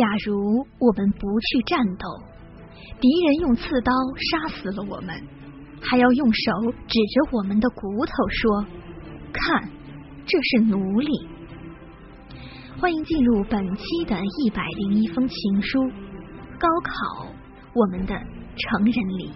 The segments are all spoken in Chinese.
假如我们不去战斗，敌人用刺刀杀死了我们，还要用手指着我们的骨头说：“看，这是奴隶。”欢迎进入本期的一百零一封情书。高考，我们的成人礼。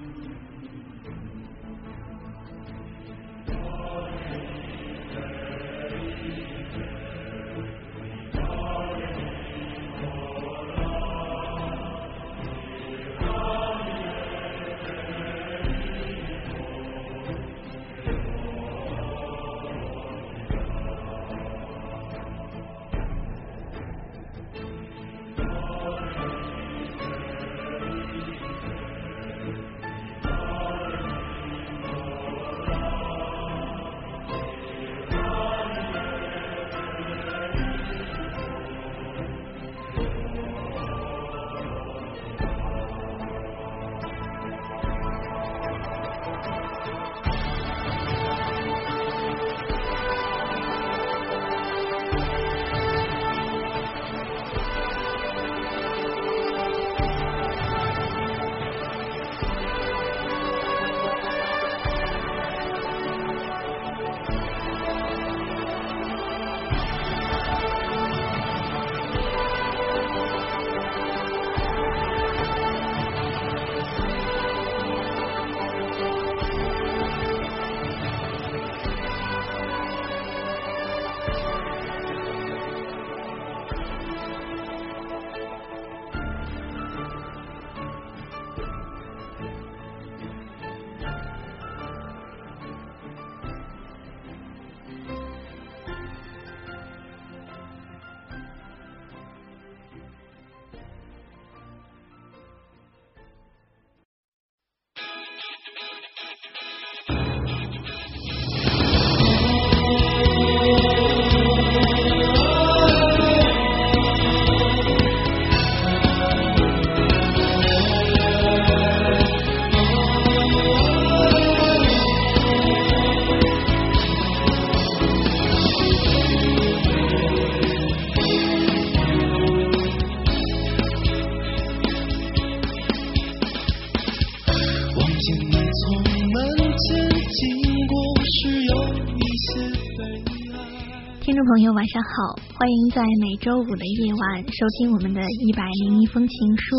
欢迎在每周五的夜晚收听我们的一百零一封情书。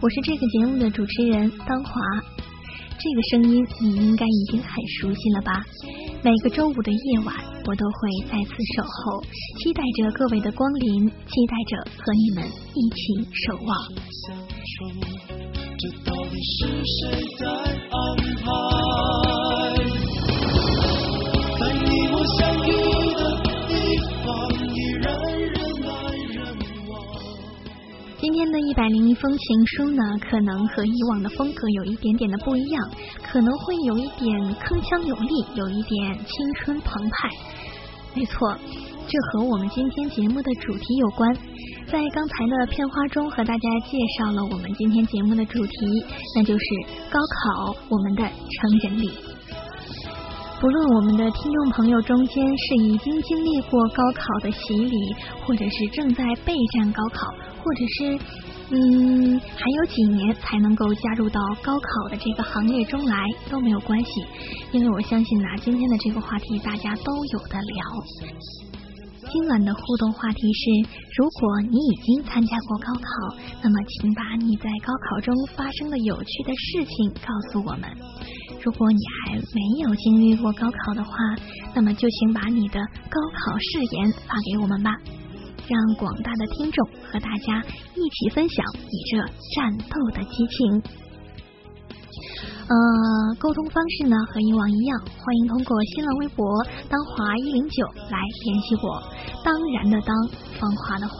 我是这个节目的主持人当华，这个声音你应该已经很熟悉了吧？每个周五的夜晚，我都会在此守候，期待着各位的光临，期待着和你们一起守望。这到底是谁在安排？今天的一百零一封情书呢，可能和以往的风格有一点点的不一样，可能会有一点铿锵有力，有一点青春澎湃。没错，这和我们今天节目的主题有关。在刚才的片花中和大家介绍了我们今天节目的主题，那就是高考，我们的成人礼。不论我们的听众朋友中间是已经经历过高考的洗礼，或者是正在备战高考，或者是嗯还有几年才能够加入到高考的这个行列中来，都没有关系，因为我相信呐，今天的这个话题大家都有的聊。今晚的互动话题是：如果你已经参加过高考，那么请把你在高考中发生的有趣的事情告诉我们；如果你还没有经历过高考的话，那么就请把你的高考誓言发给我们吧，让广大的听众和大家一起分享你这战斗的激情。呃，沟通方式呢和以往一样，欢迎通过新浪微博当华一零九来联系我。当然的当，芳华的华。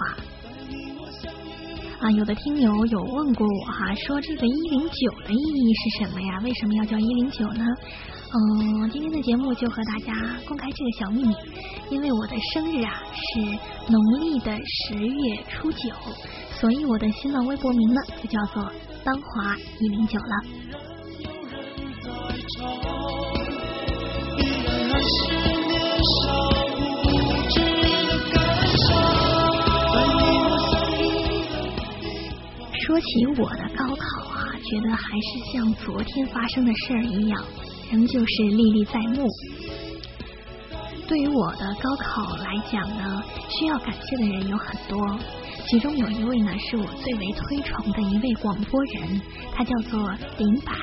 啊，有的听友有问过我哈，说这个一零九的意义是什么呀？为什么要叫一零九呢？嗯，今天的节目就和大家公开这个小秘密，因为我的生日啊是农历的十月初九，所以我的新浪微博名呢就叫做芳华一零九了。说起我的高考啊，觉得还是像昨天发生的事儿一样，仍旧是历历在目。对于我的高考来讲呢，需要感谢的人有很多，其中有一位呢是我最为推崇的一位广播人，他叫做林白，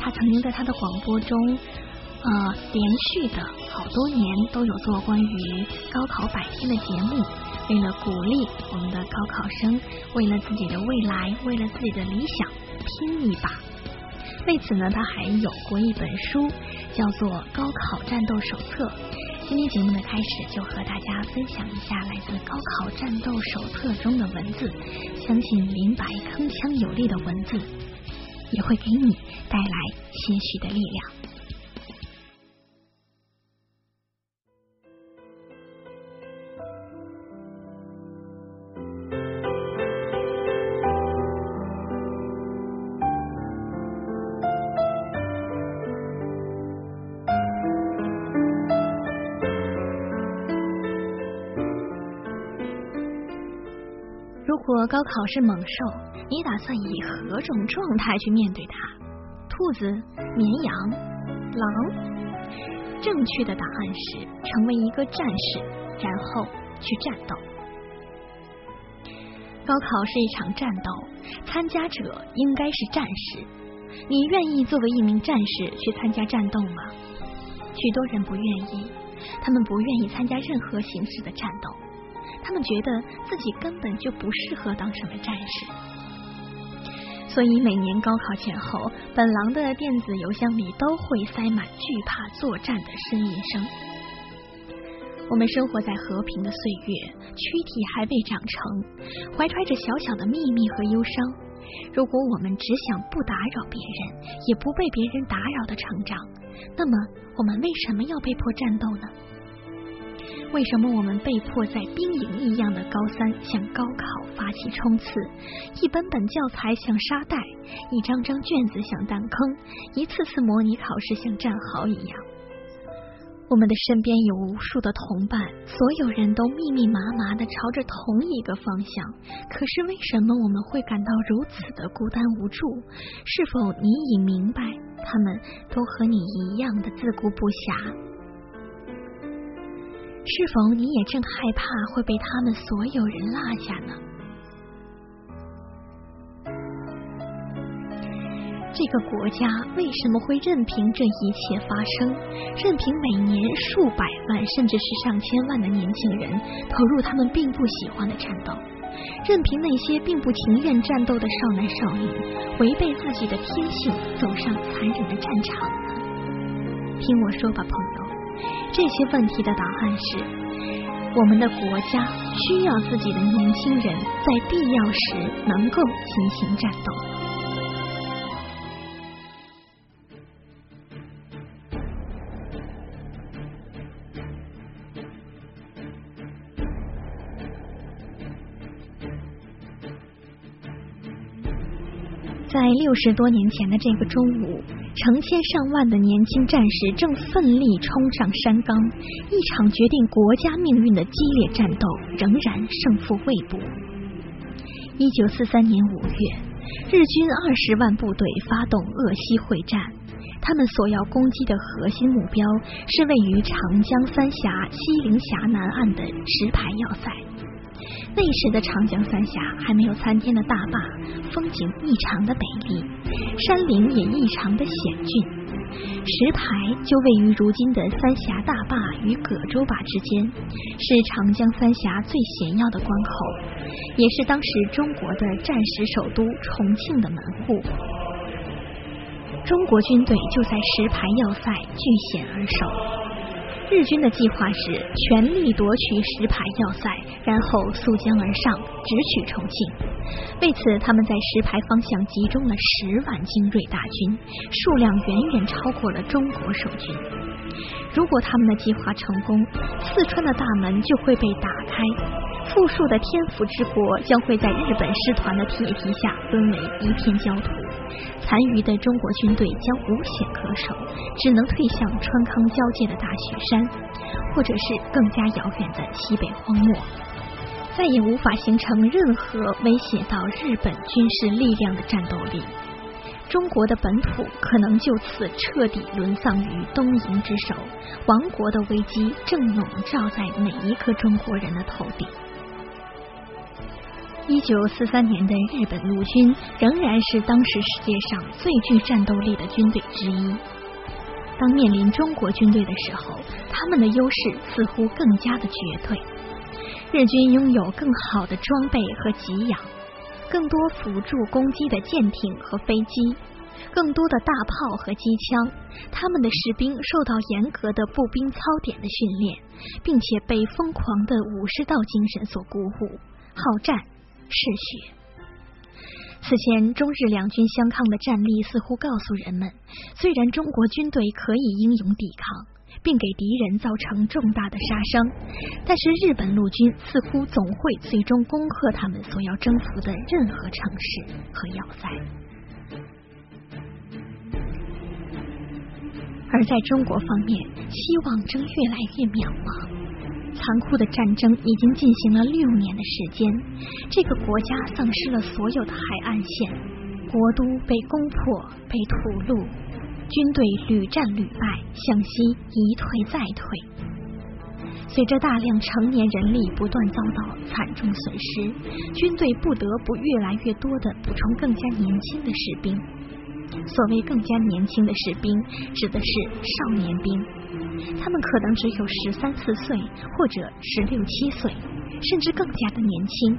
他曾经在他的广播中，呃，连续的好多年都有做关于高考百天的节目，为了鼓励我们的高考生，为了自己的未来，为了自己的理想拼一把。为此呢，他还有过一本书，叫做《高考战斗手册》。今天节目的开始，就和大家分享一下来自《高考战斗手册》中的文字。相信明白铿锵有力的文字，也会给你带来些许的力量。高考是猛兽，你打算以何种状态去面对它？兔子、绵羊、狼？正确的答案是成为一个战士，然后去战斗。高考是一场战斗，参加者应该是战士。你愿意作为一名战士去参加战斗吗？许多人不愿意，他们不愿意参加任何形式的战斗。他们觉得自己根本就不适合当什么战士，所以每年高考前后，本狼的电子邮箱里都会塞满惧怕作战的呻吟声。我们生活在和平的岁月，躯体还未长成，怀揣着小小的秘密和忧伤。如果我们只想不打扰别人，也不被别人打扰的成长，那么我们为什么要被迫战斗呢？为什么我们被迫在兵营一样的高三向高考发起冲刺？一本本教材像沙袋，一张张卷子像弹坑，一次次模拟考试像战壕一样。我们的身边有无数的同伴，所有人都密密麻麻的朝着同一个方向。可是为什么我们会感到如此的孤单无助？是否你已明白，他们都和你一样的自顾不暇？是否你也正害怕会被他们所有人落下呢？这个国家为什么会任凭这一切发生？任凭每年数百万甚至是上千万的年轻人投入他们并不喜欢的战斗？任凭那些并不情愿战斗的少男少女违背自己的天性走上残忍的战场呢？听我说吧，朋友。这些问题的答案是：我们的国家需要自己的年轻人在必要时能够进行战斗。在六十多年前的这个中午。成千上万的年轻战士正奋力冲上山岗，一场决定国家命运的激烈战斗仍然胜负未卜。一九四三年五月，日军二十万部队发动鄂西会战，他们所要攻击的核心目标是位于长江三峡西陵峡南岸的石牌要塞。那时的长江三峡还没有参天的大坝，风景异常的美丽，山林也异常的险峻。石牌就位于如今的三峡大坝与葛洲坝之间，是长江三峡最险要的关口，也是当时中国的战时首都重庆的门户。中国军队就在石牌要塞据险而守。日军的计划是全力夺取石牌要塞，然后溯江而上，直取重庆。为此，他们在石牌方向集中了十万精锐大军，数量远远超过了中国守军。如果他们的计划成功，四川的大门就会被打开，富庶的天府之国将会在日本师团的铁蹄下沦为一片焦土。残余的中国军队将无险可守，只能退向川康交界的大雪山，或者是更加遥远的西北荒漠。再也无法形成任何威胁到日本军事力量的战斗力。中国的本土可能就此彻底沦丧于东瀛之手，亡国的危机正笼罩在每一个中国人的头顶。一九四三年的日本陆军仍然是当时世界上最具战斗力的军队之一。当面临中国军队的时候，他们的优势似乎更加的绝对。日军拥有更好的装备和给养。更多辅助攻击的舰艇和飞机，更多的大炮和机枪，他们的士兵受到严格的步兵操点的训练，并且被疯狂的武士道精神所鼓舞，好战嗜血。此前中日两军相抗的战例似乎告诉人们，虽然中国军队可以英勇抵抗。并给敌人造成重大的杀伤，但是日本陆军似乎总会最终攻克他们所要征服的任何城市和要塞。而在中国方面，希望正越来越渺茫。残酷的战争已经进行了六年的时间，这个国家丧失了所有的海岸线，国都被攻破，被屠戮。军队屡战屡败，向西一退再退。随着大量成年人力不断遭到惨重损失，军队不得不越来越多的补充更加年轻的士兵。所谓更加年轻的士兵，指的是少年兵，他们可能只有十三四岁，或者十六七岁，甚至更加的年轻。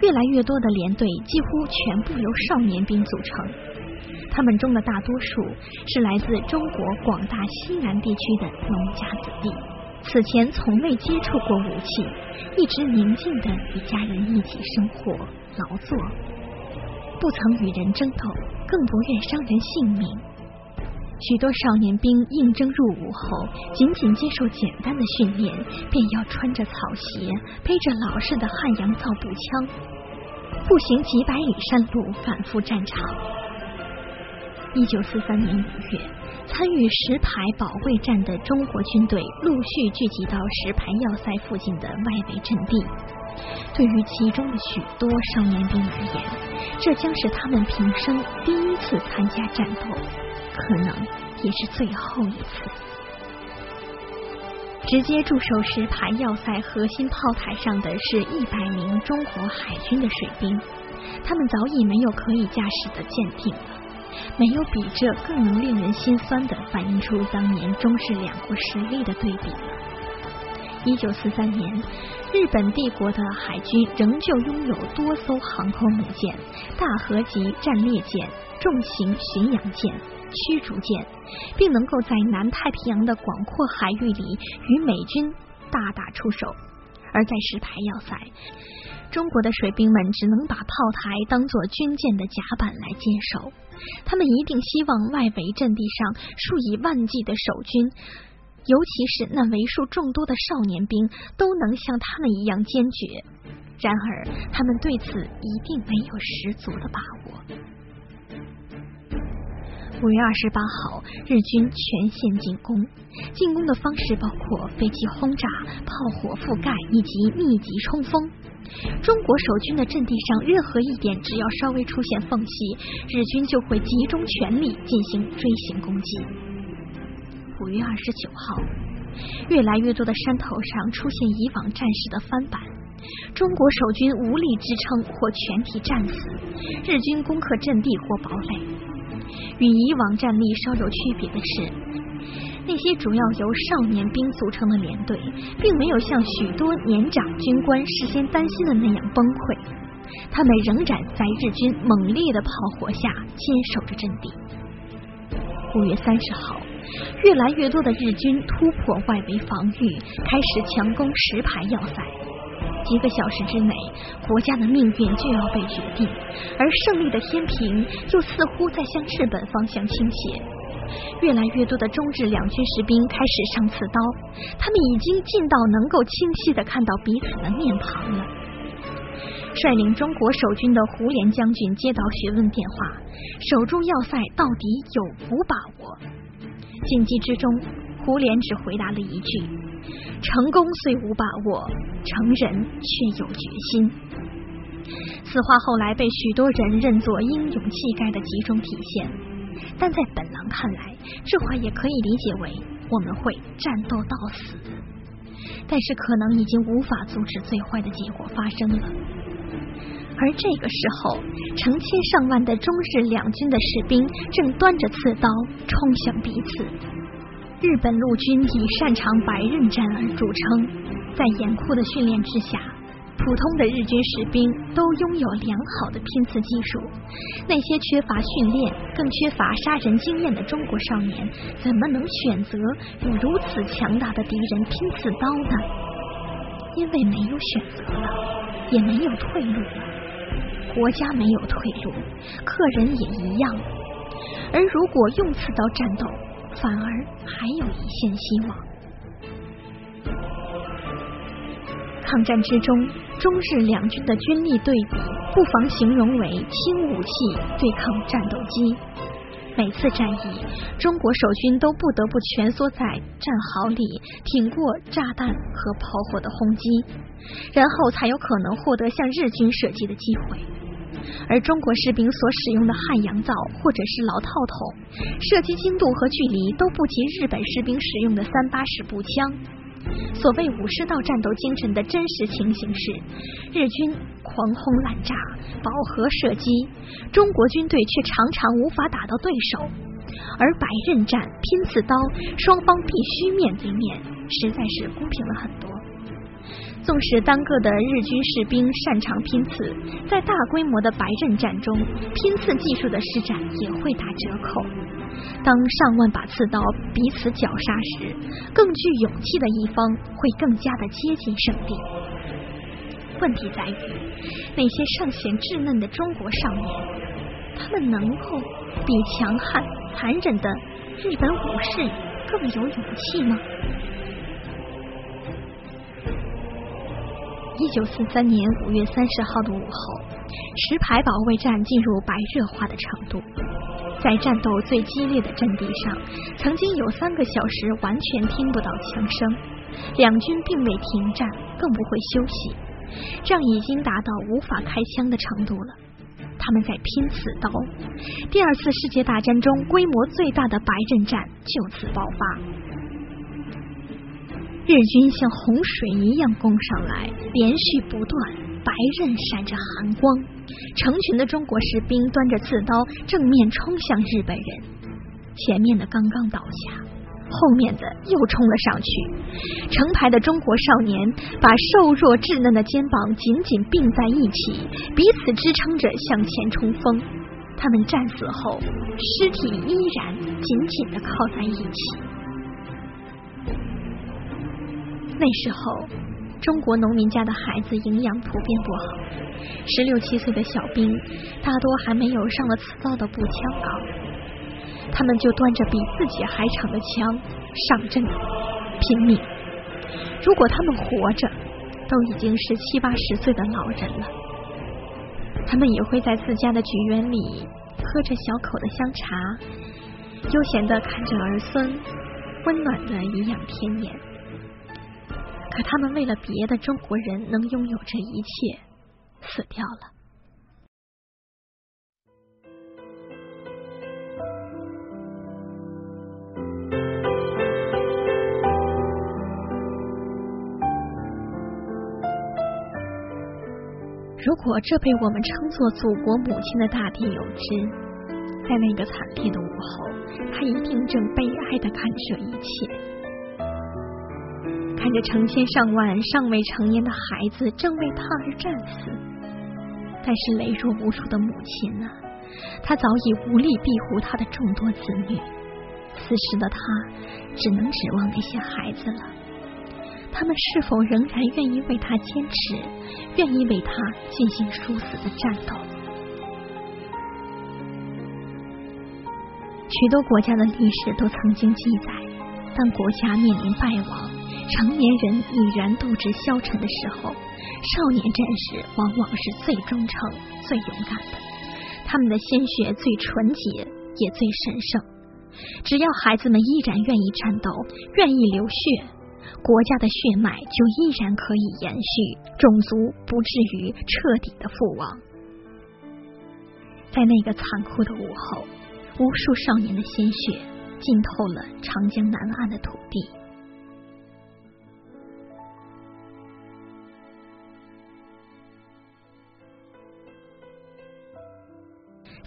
越来越多的连队几乎全部由少年兵组成。他们中的大多数是来自中国广大西南地区的农家子弟，此前从未接触过武器，一直宁静的与家人一起生活、劳作，不曾与人争斗，更不愿伤人性命。许多少年兵应征入伍后，仅仅接受简单的训练，便要穿着草鞋，背着老式的汉阳造步枪，步行几百里山路，反复战场。一九四三年五月，参与石牌保卫战的中国军队陆续聚集到石牌要塞附近的外围阵地。对于其中的许多少年兵而言，这将是他们平生第一次参加战斗，可能也是最后一次。直接驻守石牌要塞核心炮台上的是一百名中国海军的水兵，他们早已没有可以驾驶的舰艇了。没有比这更能令人心酸的反映出当年中日两国实力的对比了。一九四三年，日本帝国的海军仍旧拥有多艘航空母舰、大和级战列舰、重型巡洋舰、驱逐舰，并能够在南太平洋的广阔海域里与美军大打出手。而在石牌要塞，中国的水兵们只能把炮台当做军舰的甲板来坚守。他们一定希望外围阵地上数以万计的守军，尤其是那为数众多的少年兵，都能像他们一样坚决。然而，他们对此一定没有十足的把握。五月二十八号，日军全线进攻，进攻的方式包括飞机轰炸、炮火覆盖以及密集冲锋。中国守军的阵地上，任何一点只要稍微出现缝隙，日军就会集中全力进行锥形攻击。五月二十九号，越来越多的山头上出现以往战士的翻版，中国守军无力支撑或全体战死，日军攻克阵地或堡垒。与以往战例稍有区别的是。那些主要由少年兵组成的连队，并没有像许多年长军官事先担心的那样崩溃，他们仍然在日军猛烈的炮火下坚守着阵地。五月三十号，越来越多的日军突破外围防御，开始强攻石牌要塞。几个小时之内，国家的命运就要被决定，而胜利的天平又似乎在向日本方向倾斜。越来越多的中日两军士兵开始上刺刀，他们已经近到能够清晰的看到彼此的面庞了。率领中国守军的胡琏将军接到询问电话，守住要塞到底有无把握？紧急之中，胡琏只回答了一句：“成功虽无把握，成人却有决心。此话后来被许多人认作英勇气概的集中体现，但在本郎看来，这话也可以理解为我们会战斗到死。但是可能已经无法阻止最坏的结果发生了。而这个时候，成千上万的中日两军的士兵正端着刺刀冲向彼此。日本陆军以擅长白刃战而著称，在严酷的训练之下，普通的日军士兵都拥有良好的拼刺技术。那些缺乏训练、更缺乏杀人经验的中国少年，怎么能选择与如此强大的敌人拼刺刀呢？因为没有选择了，也没有退路。国家没有退路，客人也一样。而如果用刺刀战斗，反而还有一线希望。抗战之中，中日两军的军力对比，不妨形容为轻武器对抗战斗机。每次战役，中国守军都不得不蜷缩在战壕里，挺过炸弹和炮火的轰击，然后才有可能获得向日军射击的机会。而中国士兵所使用的汉阳造或者是老套筒，射击精度和距离都不及日本士兵使用的三八式步枪。所谓武士道战斗精神的真实情形是，日军狂轰滥炸、饱和射击，中国军队却常常无法打到对手。而白刃战、拼刺刀，双方必须面对面，实在是公平了很多。纵使单个的日军士兵擅长拼刺，在大规模的白刃战中，拼刺技术的施展也会打折扣。当上万把刺刀彼此绞杀时，更具勇气的一方会更加的接近胜利。问题在于，那些尚显稚嫩的中国少年，他们能够比强悍残忍的日本武士更有勇气吗？一九四三年五月三十号的午后，石牌保卫战进入白热化的程度。在战斗最激烈的阵地上，曾经有三个小时完全听不到枪声，两军并未停战，更不会休息，仗已经达到无法开枪的程度了。他们在拼刺刀。第二次世界大战中规模最大的白刃战就此爆发。日军像洪水一样攻上来，连续不断，白刃闪着寒光。成群的中国士兵端着刺刀，正面冲向日本人。前面的刚刚倒下，后面的又冲了上去。成排的中国少年把瘦弱稚嫩的肩膀紧紧并在一起，彼此支撑着向前冲锋。他们战死后，尸体依然紧紧的靠在一起。那时候，中国农民家的孩子营养普遍不好，十六七岁的小兵大多还没有上了刺刀的步枪高，他们就端着比自己还长的枪上阵拼命。如果他们活着，都已经是七八十岁的老人了。他们也会在自家的菊园里喝着小口的香茶，悠闲的看着儿孙温暖的颐养天年。可他们为了别的中国人能拥有这一切，死掉了。如果这被我们称作祖国母亲的大地有知，在那个惨烈的午后，他一定正悲哀的看这一切。看着成千上万尚未成年的孩子正为他而战死，但是羸弱无助的母亲呢？她早已无力庇护她的众多子女。此时的她只能指望那些孩子了。他们是否仍然愿意为他坚持，愿意为他进行殊死的战斗？许多国家的历史都曾经记载，当国家面临败亡。成年人已然斗志消沉的时候，少年战士往往是最忠诚、最勇敢的。他们的鲜血最纯洁，也最神圣。只要孩子们依然愿意战斗，愿意流血，国家的血脉就依然可以延续，种族不至于彻底的覆亡。在那个残酷的午后，无数少年的鲜血浸透了长江南岸的土地。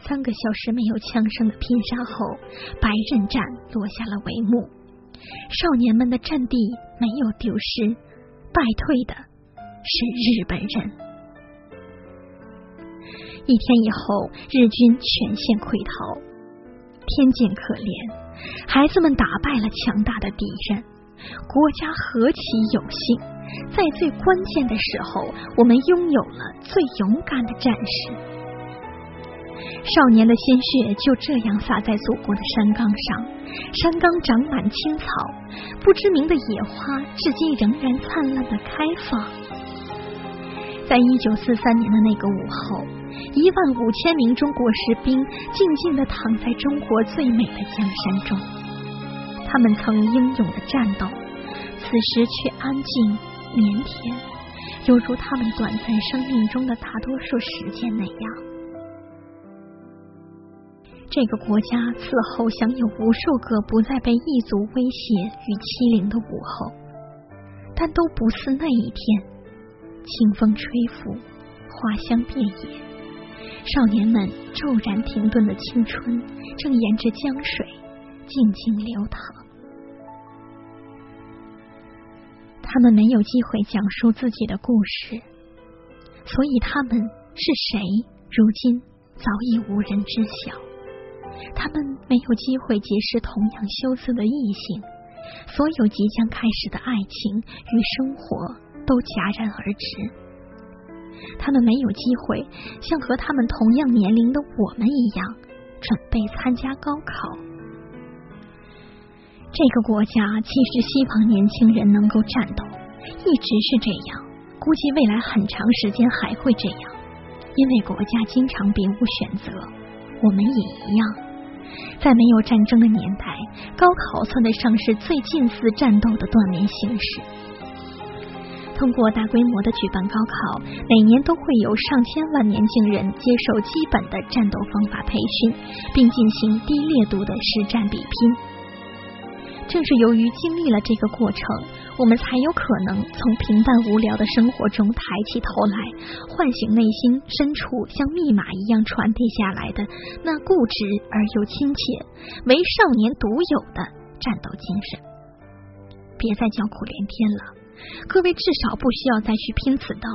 三个小时没有枪声的拼杀后，白刃战落下了帷幕。少年们的阵地没有丢失，败退的是日本人。一天以后，日军全线溃逃。天见可怜，孩子们打败了强大的敌人，国家何其有幸，在最关键的时候，我们拥有了最勇敢的战士。少年的鲜血就这样洒在祖国的山岗上，山岗长满青草，不知名的野花至今仍然灿烂的开放。在一九四三年的那个午后，一万五千名中国士兵静静的躺在中国最美的江山中，他们曾英勇的战斗，此时却安静腼腆，犹如他们短暂生命中的大多数时间那样。这个国家此后享有无数个不再被异族威胁与欺凌的午后，但都不似那一天。清风吹拂，花香遍野，少年们骤然停顿的青春，正沿着江水静静流淌。他们没有机会讲述自己的故事，所以他们是谁，如今早已无人知晓。他们没有机会结识同样羞涩的异性，所有即将开始的爱情与生活都戛然而止。他们没有机会像和他们同样年龄的我们一样准备参加高考。这个国家其实希望年轻人能够战斗，一直是这样，估计未来很长时间还会这样，因为国家经常别无选择，我们也一样。在没有战争的年代，高考算得上是最近似战斗的锻炼形式。通过大规模的举办高考，每年都会有上千万年轻人接受基本的战斗方法培训，并进行低烈度的实战比拼。正是由于经历了这个过程，我们才有可能从平淡无聊的生活中抬起头来，唤醒内心深处像密码一样传递下来的那固执而又亲切、为少年独有的战斗精神。别再叫苦连天了，各位至少不需要再去拼刺刀，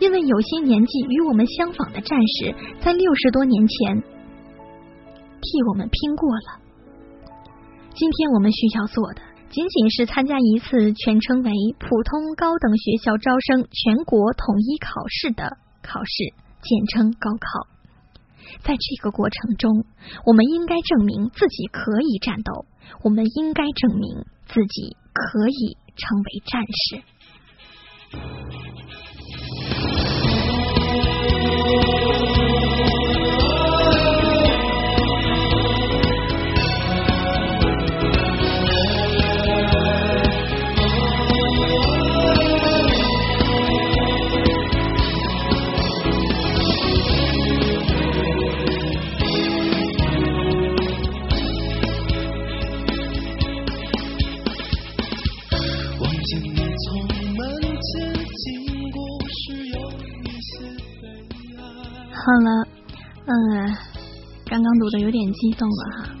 因为有些年纪与我们相仿的战士，在六十多年前替我们拼过了。今天我们需要做的，仅仅是参加一次全称为普通高等学校招生全国统一考试的考试，简称高考。在这个过程中，我们应该证明自己可以战斗，我们应该证明自己可以成为战士。好了，嗯，刚刚读的有点激动了哈。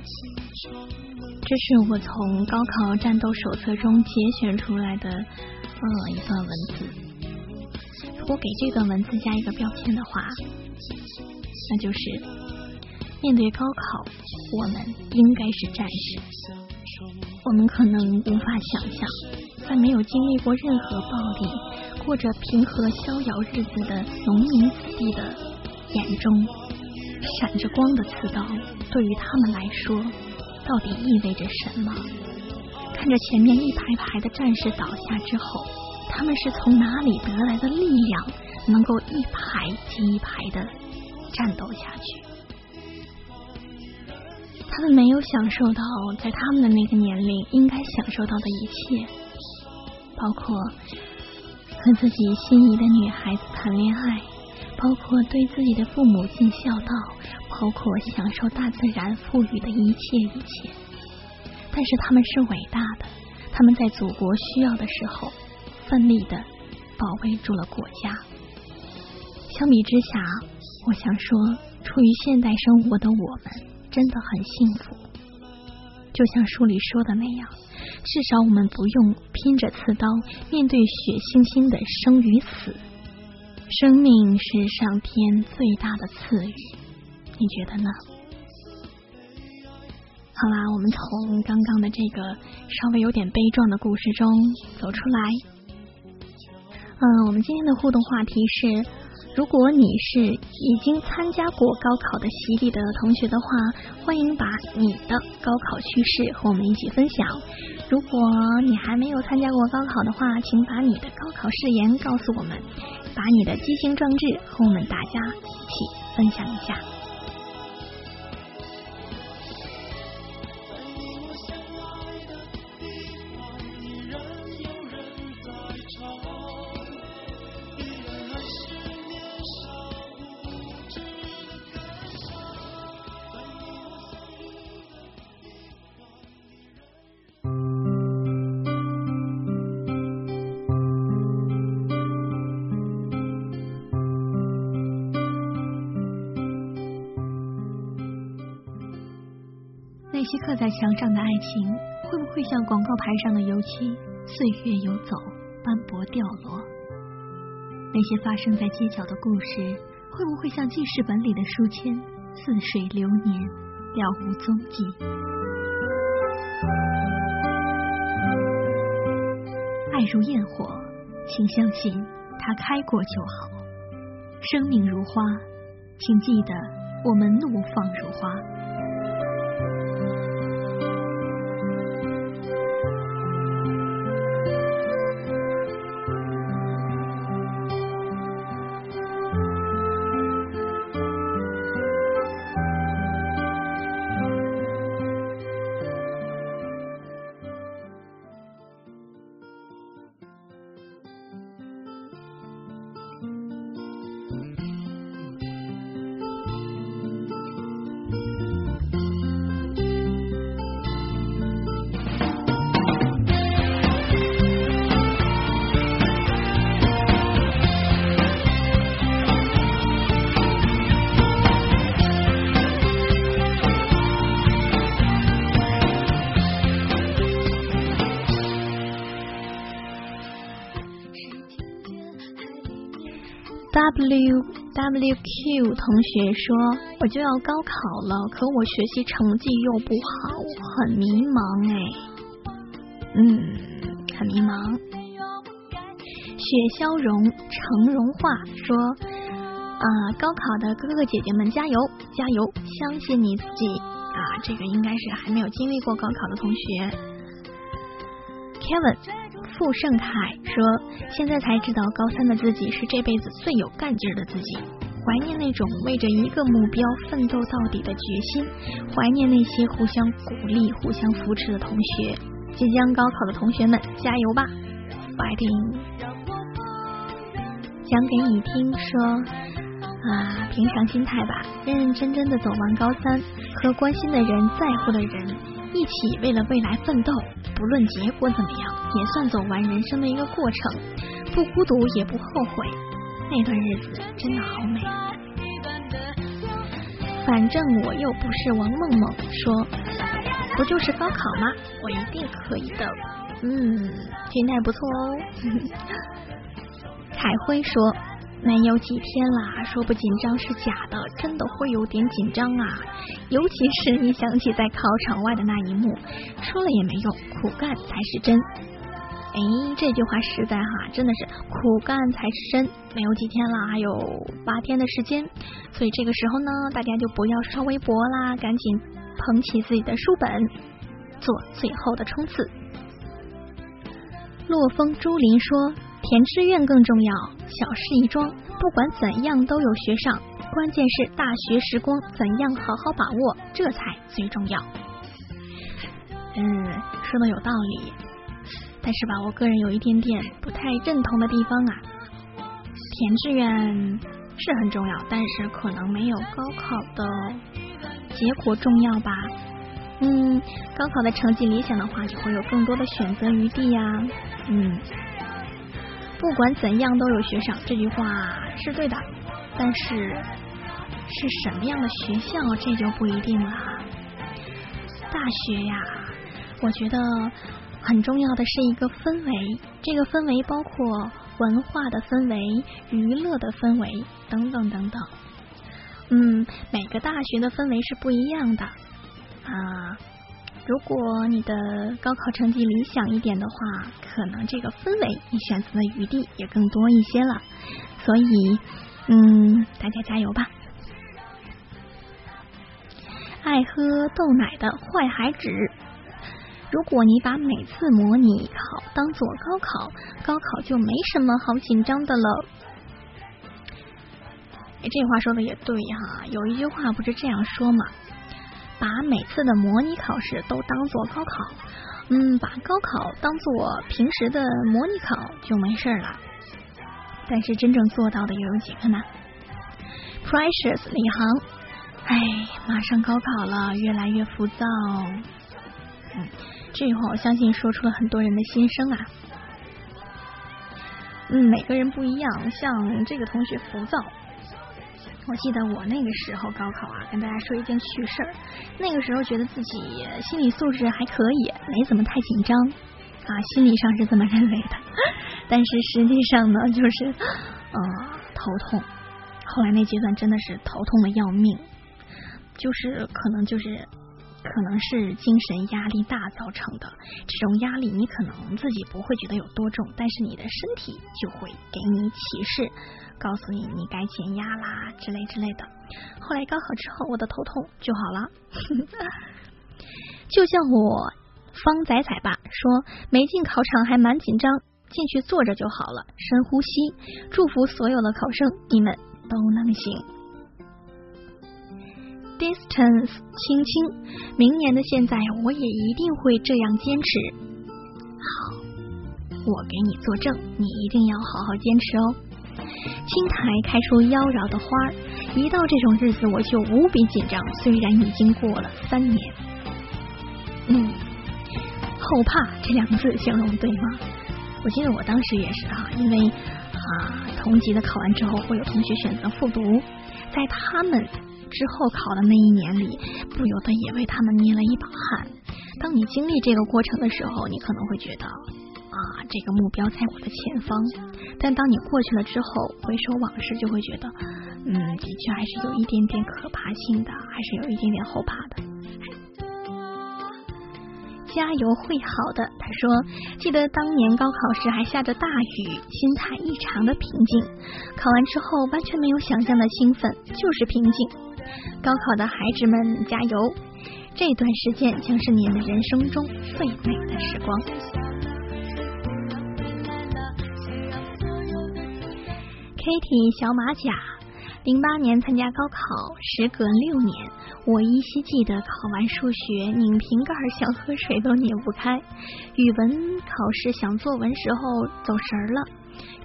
这是我从高考战斗手册中节选出来的嗯一段文字。如果给这段文字加一个标签的话，那就是面对高考，我们应该是战士。我们可能无法想象，在没有经历过任何暴力、过着平和逍遥日子的农民子弟的。眼中闪着光的刺刀，对于他们来说，到底意味着什么？看着前面一排排的战士倒下之后，他们是从哪里得来的力量，能够一排接一排的战斗下去？他们没有享受到在他们的那个年龄应该享受到的一切，包括和自己心仪的女孩子谈恋爱，包括对自己的父母尽孝道，包括享受大自然赋予的一切一切。但是他们是伟大的，他们在祖国需要的时候，奋力的保卫住了国家。相比之下，我想说，处于现代生活的我们真的很幸福。就像书里说的那样，至少我们不用拼着刺刀面对血腥腥的生与死。生命是上天最大的赐予，你觉得呢？好啦，我们从刚刚的这个稍微有点悲壮的故事中走出来。嗯，我们今天的互动话题是：如果你是已经参加过高考的洗礼的同学的话，欢迎把你的高考趣事和我们一起分享；如果你还没有参加过高考的话，请把你的高考誓言告诉我们，把你的激情壮志和我们大家一起分享一下。在墙上的爱情，会不会像广告牌上的油漆，岁月游走，斑驳掉落？那些发生在街角的故事，会不会像记事本里的书签，似水流年，了无踪迹？爱如焰火，请相信它开过就好；生命如花，请记得我们怒放如花。W W Q 同学说：“我就要高考了，可我学习成绩又不好，很迷茫哎。嗯，很迷茫。”雪消融成融化说：“啊，高考的哥哥姐姐们加油加油，相信你自己啊！这个应该是还没有经历过高考的同学。”Kevin。傅盛凯说：“现在才知道高三的自己是这辈子最有干劲的自己，怀念那种为着一个目标奋斗到底的决心，怀念那些互相鼓励、互相扶持的同学。即将高考的同学们，加油吧把电影讲给你听，说啊，平常心态吧，认认真真的走完高三，和关心的人、在乎的人一起为了未来奋斗。”不论结果怎么样，也算走完人生的一个过程，不孤独也不后悔，那段日子真的好美。反正我又不是王梦梦，说不就是高考吗？我一定可以的。嗯，心态不错哦。凯辉说。没有几天啦，说不紧张是假的，真的会有点紧张啊。尤其是你想起在考场外的那一幕，说了也没用，苦干才是真。哎，这句话实在哈，真的是苦干才是真。没有几天了，还有八天的时间，所以这个时候呢，大家就不要刷微博啦，赶紧捧起自己的书本，做最后的冲刺。洛风朱林说。填志愿更重要，小事一桩，不管怎样都有学上。关键是大学时光怎样好好把握，这才最重要。嗯，说的有道理。但是吧，我个人有一点点不太认同的地方啊。填志愿是很重要，但是可能没有高考的结果重要吧。嗯，高考的成绩理想的话，就会有更多的选择余地呀。嗯，不管怎样都有学上，这句话是对的，但是是什么样的学校，这就不一定了。大学呀，我觉得很重要的是一个氛围，这个氛围包括文化的氛围、娱乐的氛围等等等等。嗯，每个大学的氛围是不一样的。啊，如果你的高考成绩理想一点的话，可能这个氛围你选择的余地也更多一些了。所以，嗯，大家加油吧！爱喝豆奶的坏孩子，如果你把每次模拟考当做高考，高考就没什么好紧张的了。哎，这话说的也对哈，有一句话不是这样说吗？把每次的模拟考试都当做高考，嗯，把高考当做平时的模拟考就没事了。但是真正做到的又有几个呢？Precious 李航，哎，马上高考了，越来越浮躁。嗯，这句话我相信说出了很多人的心声啊。嗯，每个人不一样，像这个同学浮躁。我记得我那个时候高考啊，跟大家说一件趣事儿。那个时候觉得自己心理素质还可以，没怎么太紧张啊，心理上是这么认为的。但是实际上呢，就是呃头痛。后来那阶段真的是头痛的要命，就是可能就是可能是精神压力大造成的。这种压力你可能自己不会觉得有多重，但是你的身体就会给你启示。告诉你，你该减压啦，之类之类的。后来高考之后，我的头痛就好了。就像我方仔仔吧说，没进考场还蛮紧张，进去坐着就好了。深呼吸，祝福所有的考生，你们都能行。Distance，青青，明年的现在，我也一定会这样坚持。好，我给你作证，你一定要好好坚持哦。青苔开出妖娆的花儿，一到这种日子我就无比紧张。虽然已经过了三年，嗯，后怕这两个字形容对吗？我记得我当时也是啊，因为啊同级的考完之后会有同学选择复读，在他们之后考的那一年里，不由得也为他们捏了一把汗。当你经历这个过程的时候，你可能会觉得。啊，这个目标在我的前方，但当你过去了之后，回首往事，就会觉得，嗯，的确还是有一点点可怕性的，还是有一点点后怕的。加油，会好的。他说，记得当年高考时还下着大雨，心态异常的平静。考完之后，完全没有想象的兴奋，就是平静。高考的孩子们，加油！这段时间将是你们人生中最美的时光。Kitty 小马甲，零八年参加高考，时隔六年，我依稀记得考完数学拧瓶盖想喝水都拧不开，语文考试想作文时候走神了，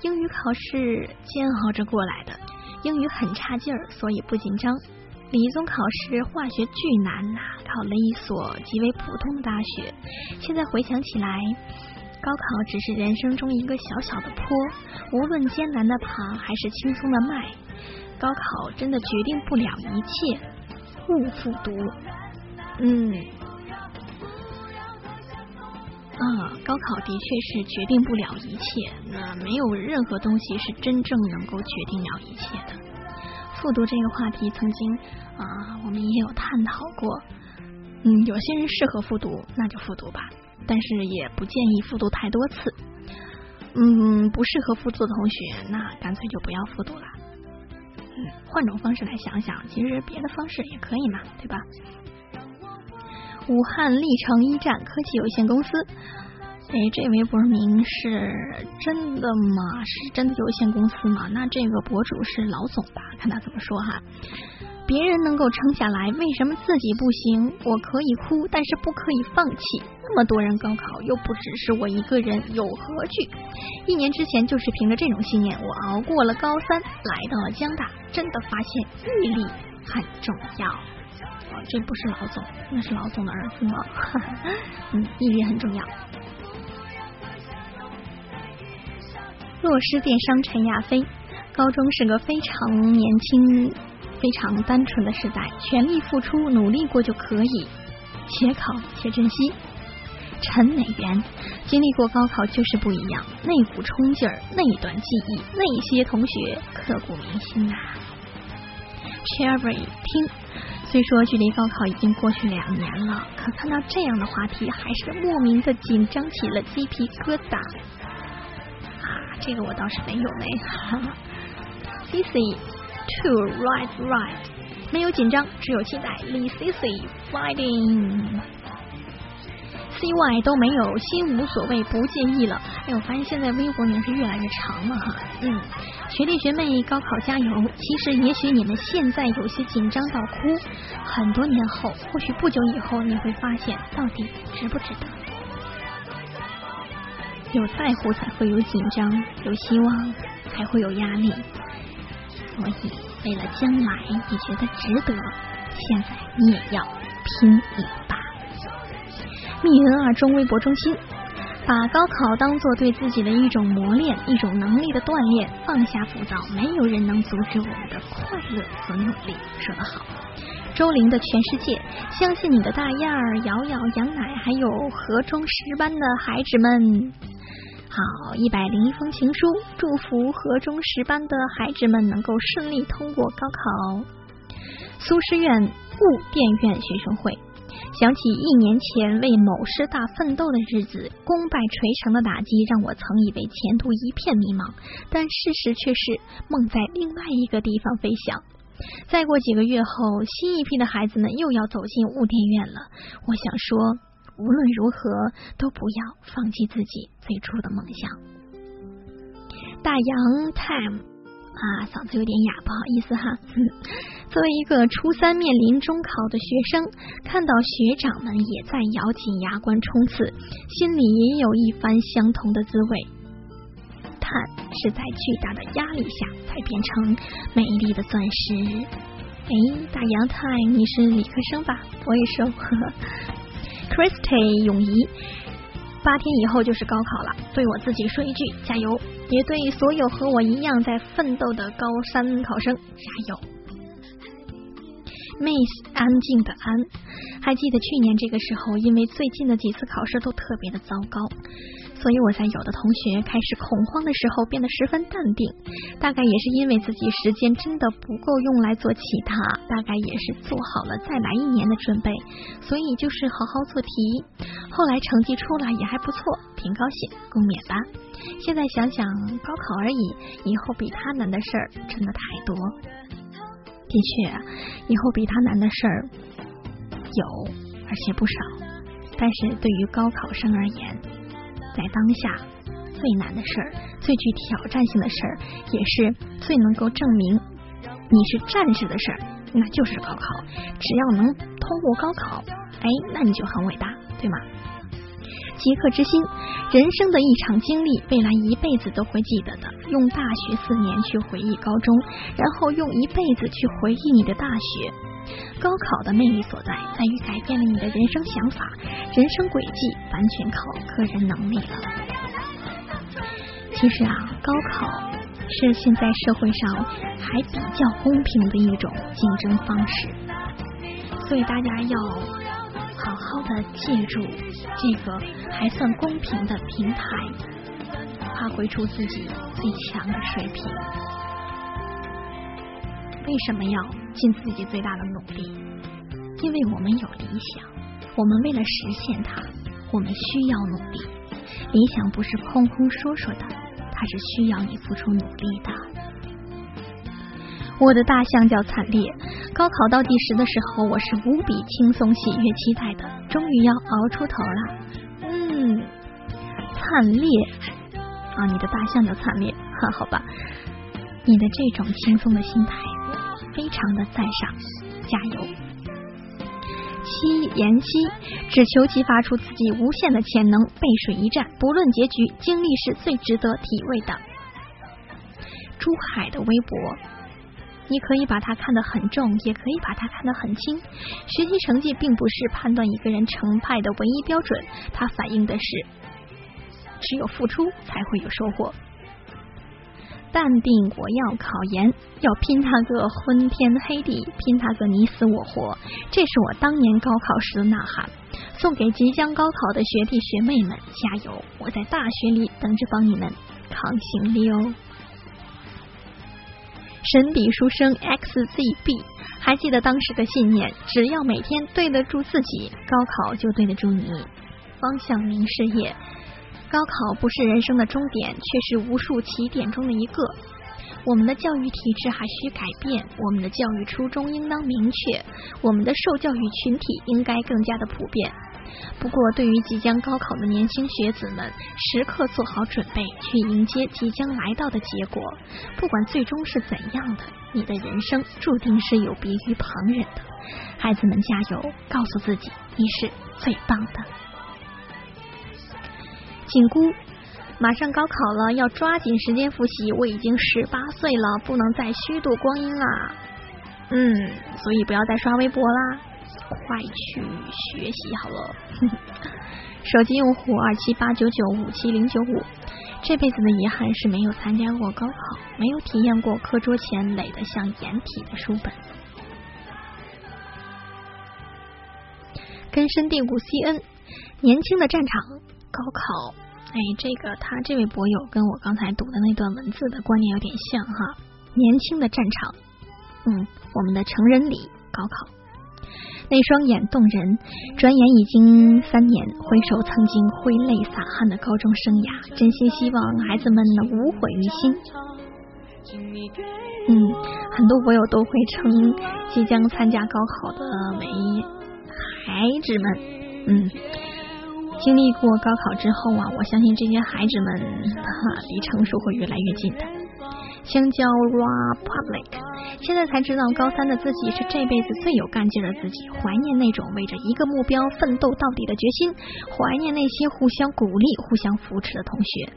英语考试煎熬着过来的，英语很差劲儿，所以不紧张。理综考试化学巨难呐，考了一所极为普通的大学，现在回想起来。高考只是人生中一个小小的坡，无论艰难的爬还是轻松的迈，高考真的决定不了一切，勿复读。嗯，啊，高考的确是决定不了一切，那没有任何东西是真正能够决定了一切的。复读这个话题，曾经啊，我们也有探讨过。嗯，有些人适合复读，那就复读吧。但是也不建议复读太多次。嗯，不适合复读的同学，那干脆就不要复读了。嗯，换种方式来想想，其实别的方式也可以嘛，对吧？武汉历城一战科技有限公司，哎，这微博名是真的吗？是真的有限公司吗？那这个博主是老总吧？看他怎么说哈。别人能够撑下来，为什么自己不行？我可以哭，但是不可以放弃。那么多人高考，又不只是我一个人，有何惧？一年之前，就是凭着这种信念，我熬过了高三，来到了江大，真的发现毅力很重要。这不是老总，那是老总的儿子吗？嗯，毅力很重要。洛师电商陈亚飞，高中是个非常年轻。非常单纯的时代，全力付出，努力过就可以。且考且珍惜。陈美元经历过高考就是不一样，那股冲劲儿，那段记忆，那些同学刻骨铭心啊。Cherry 听，虽说距离高考已经过去两年了，可看到这样的话题，还是莫名的紧张起了鸡皮疙瘩。这个我倒是没有呢。Cici。To right, right，没有紧张，只有期待。Li C C fighting C Y 都没有，心无所谓，不介意了。哎，我发现现在微博名是越来越长了哈。嗯，学弟学妹高考加油！其实也许你们现在有些紧张到哭，很多年后，或许不久以后，你会发现到底值不值得。有在乎才会有紧张，有希望才会有压力。所以，为了将来你觉得值得，现在你也要拼一把。密云二中微博中心，把高考当做对自己的一种磨练，一种能力的锻炼，放下浮躁，没有人能阻止我们的快乐和努力。说得好，周玲的全世界，相信你的大燕儿、瑶瑶、杨乃，还有河中十班的孩子们。好，一百零一封情书，祝福河中十班的孩子们能够顺利通过高考。苏师院物电院学生会，想起一年前为某师大奋斗的日子，功败垂成的打击让我曾以为前途一片迷茫，但事实却是梦在另外一个地方飞翔。再过几个月后，新一批的孩子们又要走进物电院了。我想说。无论如何，都不要放弃自己最初的梦想。大洋 time 啊，嗓子有点哑，不好意思哈。作为一个初三面临中考的学生，看到学长们也在咬紧牙关冲刺，心里也有一番相同的滋味。碳是在巨大的压力下才变成美丽的钻石。哎，大洋 time，你是理科生吧？我也是。Christy 永怡，八天以后就是高考了，对我自己说一句加油，也对所有和我一样在奋斗的高三考生加油。Miss 安静的安，还记得去年这个时候，因为最近的几次考试都特别的糟糕。所以我在有的同学开始恐慌的时候变得十分淡定，大概也是因为自己时间真的不够用来做其他，大概也是做好了再来一年的准备，所以就是好好做题。后来成绩出来也还不错，挺高兴，共勉吧。现在想想，高考而已，以后比他难的事儿真的太多。的确，以后比他难的事儿有，而且不少。但是对于高考生而言，在当下最难的事儿，最具挑战性的事儿，也是最能够证明你是战士的事儿，那就是高考。只要能通过高考，哎，那你就很伟大，对吗？极客之心，人生的一场经历，未来一辈子都会记得的。用大学四年去回忆高中，然后用一辈子去回忆你的大学。高考的魅力所在，在于改变了你的人生想法、人生轨迹，完全靠个人能力了。其实啊，高考是现在社会上还比较公平的一种竞争方式，所以大家要好好的借助这个还算公平的平台，发挥出自己最强的水平。为什么要尽自己最大的努力？因为我们有理想，我们为了实现它，我们需要努力。理想不是空空说说的，它是需要你付出努力的。我的大象叫惨烈。高考倒计时的时候，我是无比轻松、喜悦、期待的。终于要熬出头了。嗯，惨烈啊！你的大象叫惨烈，哈，好吧。你的这种轻松的心态。非常的赞赏，加油！七妍希只求激发出自己无限的潜能，背水一战，不论结局，经历是最值得体味的。珠海的微博，你可以把它看得很重，也可以把它看得很轻。学习成绩并不是判断一个人成败的唯一标准，它反映的是只有付出才会有收获。淡定，我要考研，要拼他个昏天黑地，拼他个你死我活。这是我当年高考时的呐喊，送给即将高考的学弟学妹们，加油！我在大学里等着帮你们扛行李哦。神笔书生 XZB，还记得当时的信念：只要每天对得住自己，高考就对得住你。方向明事业。高考不是人生的终点，却是无数起点中的一个。我们的教育体制还需改变，我们的教育初衷应当明确，我们的受教育群体应该更加的普遍。不过，对于即将高考的年轻学子们，时刻做好准备，去迎接即将来到的结果。不管最终是怎样的，你的人生注定是有别于旁人的。孩子们加油，告诉自己，你是最棒的。紧箍，马上高考了，要抓紧时间复习。我已经十八岁了，不能再虚度光阴啦。嗯，所以不要再刷微博啦，快去学习好了。手机用户二七八九九五七零九五，这辈子的遗憾是没有参加过高考，没有体验过课桌前垒得像掩体的书本。根深蒂固，CN，年轻的战场，高考。哎，这个他这位博友跟我刚才读的那段文字的观念有点像哈。年轻的战场，嗯，我们的成人礼高考，那双眼动人，转眼已经三年，回首曾经挥泪洒汗的高中生涯，真心希望孩子们能无悔于心。嗯，很多博友都会称即将参加高考的为孩子们，嗯。经历过高考之后啊，我相信这些孩子们哈离成熟会越来越近的。香蕉 raw public，现在才知道高三的自己是这辈子最有干劲的自己，怀念那种为着一个目标奋斗到底的决心，怀念那些互相鼓励、互相扶持的同学。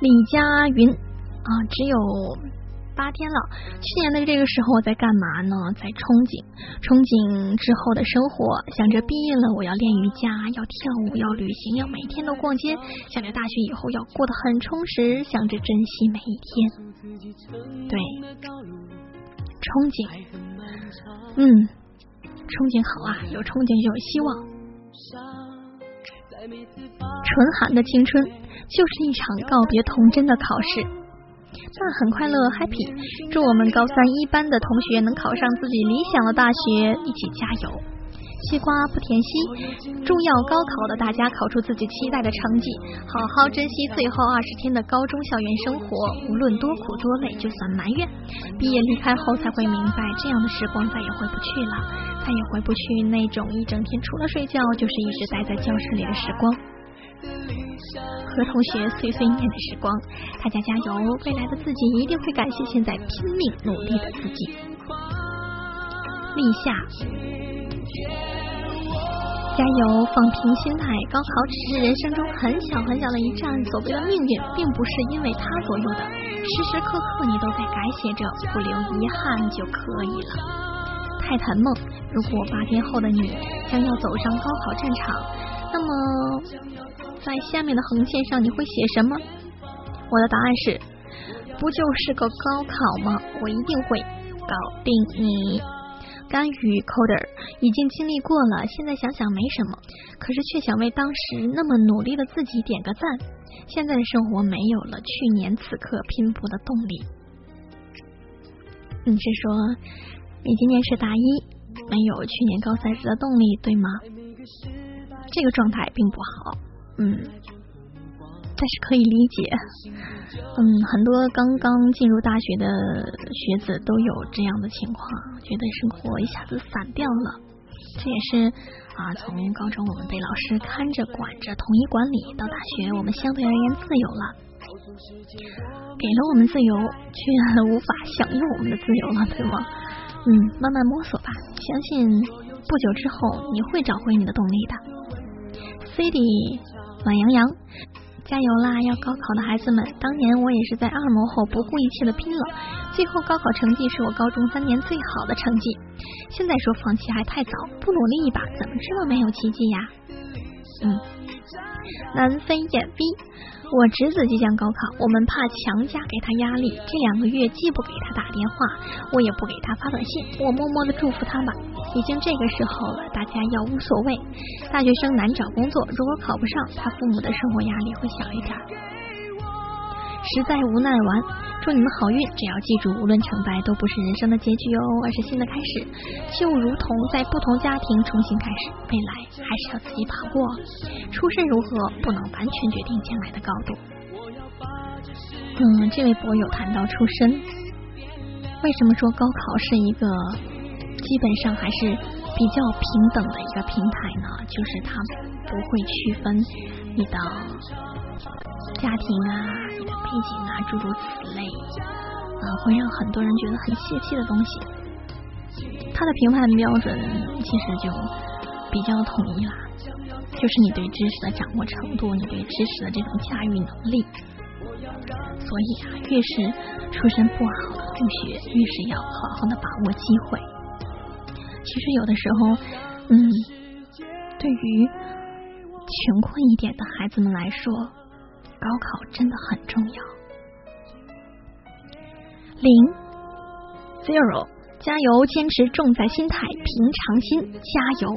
李佳云啊，只有。八天了，去年的这个时候我在干嘛呢？在憧憬，憧憬之后的生活，想着毕业了我要练瑜伽，要跳舞，要旅行，要每天都逛街，想着大学以后要过得很充实，想着珍惜每一天。对，憧憬，嗯，憧憬好啊，有憧憬就有希望。纯寒的青春就是一场告别童真的考试。那很快乐，happy！祝我们高三一班的同学能考上自己理想的大学，一起加油！西瓜不甜心，祝要高考的大家考出自己期待的成绩，好好珍惜最后二十天的高中校园生活，无论多苦多累，就算埋怨，毕业离开后才会明白，这样的时光再也回不去了，再也回不去那种一整天除了睡觉就是一直待在教室里的时光。和同学碎碎念的时光，大家加油！未来的自己一定会感谢现在拼命努力的自己。立夏，加油！放平心态，高考只是人生中很小很小的一站，所谓的命运，并不是因为他左右的，时时刻刻你都在改写着，不留遗憾就可以了。泰坦梦，如果八天后的你将要走上高考战场，那么。在下面的横线上你会写什么？我的答案是，不就是个高考吗？我一定会搞定你。甘雨 coder 已经经历过了，现在想想没什么，可是却想为当时那么努力的自己点个赞。现在的生活没有了去年此刻拼搏的动力。你是说你今年是大一，没有去年高三时的动力，对吗？这个状态并不好。嗯，但是可以理解。嗯，很多刚刚进入大学的学子都有这样的情况，觉得生活一下子散掉了。这也是啊，从高中我们被老师看着管着，统一管理，到大学我们相对而言自由了。给了我们自由，却无法享用我们的自由了，对吗？嗯，慢慢摸索吧，相信不久之后你会找回你的动力的。C i d y 暖洋洋。加油啦！要高考的孩子们，当年我也是在二模后不顾一切的拼了，最后高考成绩是我高中三年最好的成绩。现在说放弃还太早，不努力一把，怎么知道没有奇迹呀？嗯，南非眼逼。我侄子即将高考，我们怕强加给他压力，这两个月既不给他打电话，我也不给他发短信，我默默的祝福他吧。已经这个时候了，大家要无所谓。大学生难找工作，如果考不上，他父母的生活压力会小一点。实在无奈完，祝你们好运。只要记住，无论成败都不是人生的结局哦，而是新的开始。就如同在不同家庭重新开始，未来还是要自己把握。出身如何，不能完全决定将来的高度。嗯，这位博友谈到出身，为什么说高考是一个基本上还是比较平等的一个平台呢？就是它不会区分你的家庭啊。你的背景啊，诸如此类，啊，会让很多人觉得很泄气的东西。他的评判标准其实就比较统一啦，就是你对知识的掌握程度，你对知识的这种驾驭能力。所以啊，越是出身不好的同学，越是要好好的把握机会。其实有的时候，嗯，对于穷困一点的孩子们来说。高考真的很重要。零 zero，加油，坚持，重在心态，平常心，加油。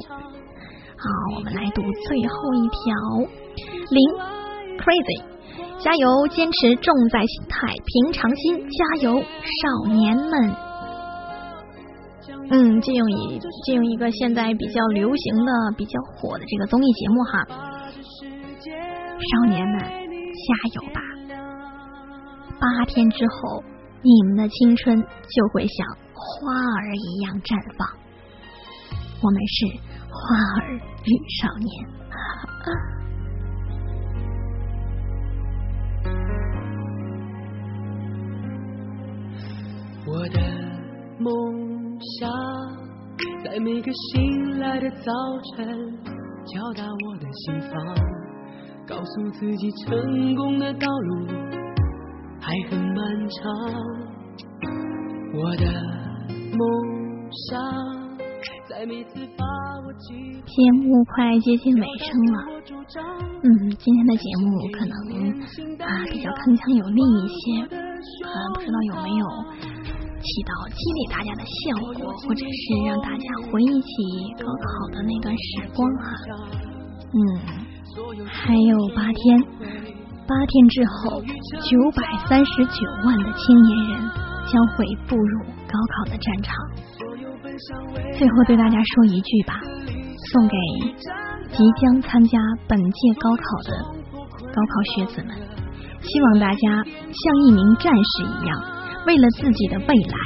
好，我们来读最后一条。零 crazy，加油，坚持，重在心态，平常心，加油，少年们。嗯，借用一借用一个现在比较流行的、比较火的这个综艺节目哈，少年们。加油吧！八天之后，你们的青春就会像花儿一样绽放。我们是花儿与少年。我的梦想，在每个醒来的早晨，敲打我的心房。告诉自己，成功的道路还很漫长。我的梦想，节目快接近尾声了，嗯，今天的节目可能啊比较铿锵有力一些，啊不知道有没有起到激励大家的效果，或者是让大家回忆起高考的那段时光哈，嗯。还有八天，八天之后，九百三十九万的青年人将会步入高考的战场。最后对大家说一句吧，送给即将参加本届高考的高考学子们，希望大家像一名战士一样，为了自己的未来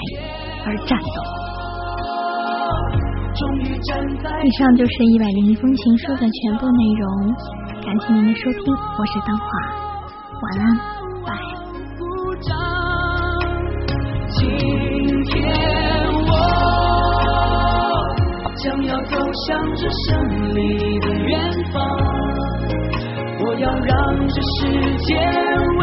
而战斗。以上就是一百零一封情书的全部内容。感谢您的收听，我是当华，晚安，拜。今天我将要走向这胜利的远方，我要让这世界为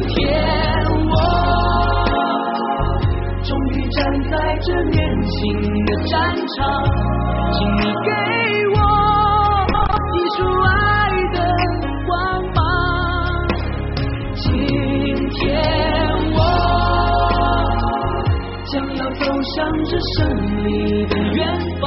这年轻的战场，请你给我一束爱的光芒。今天我将要走向这胜利的远方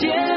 天。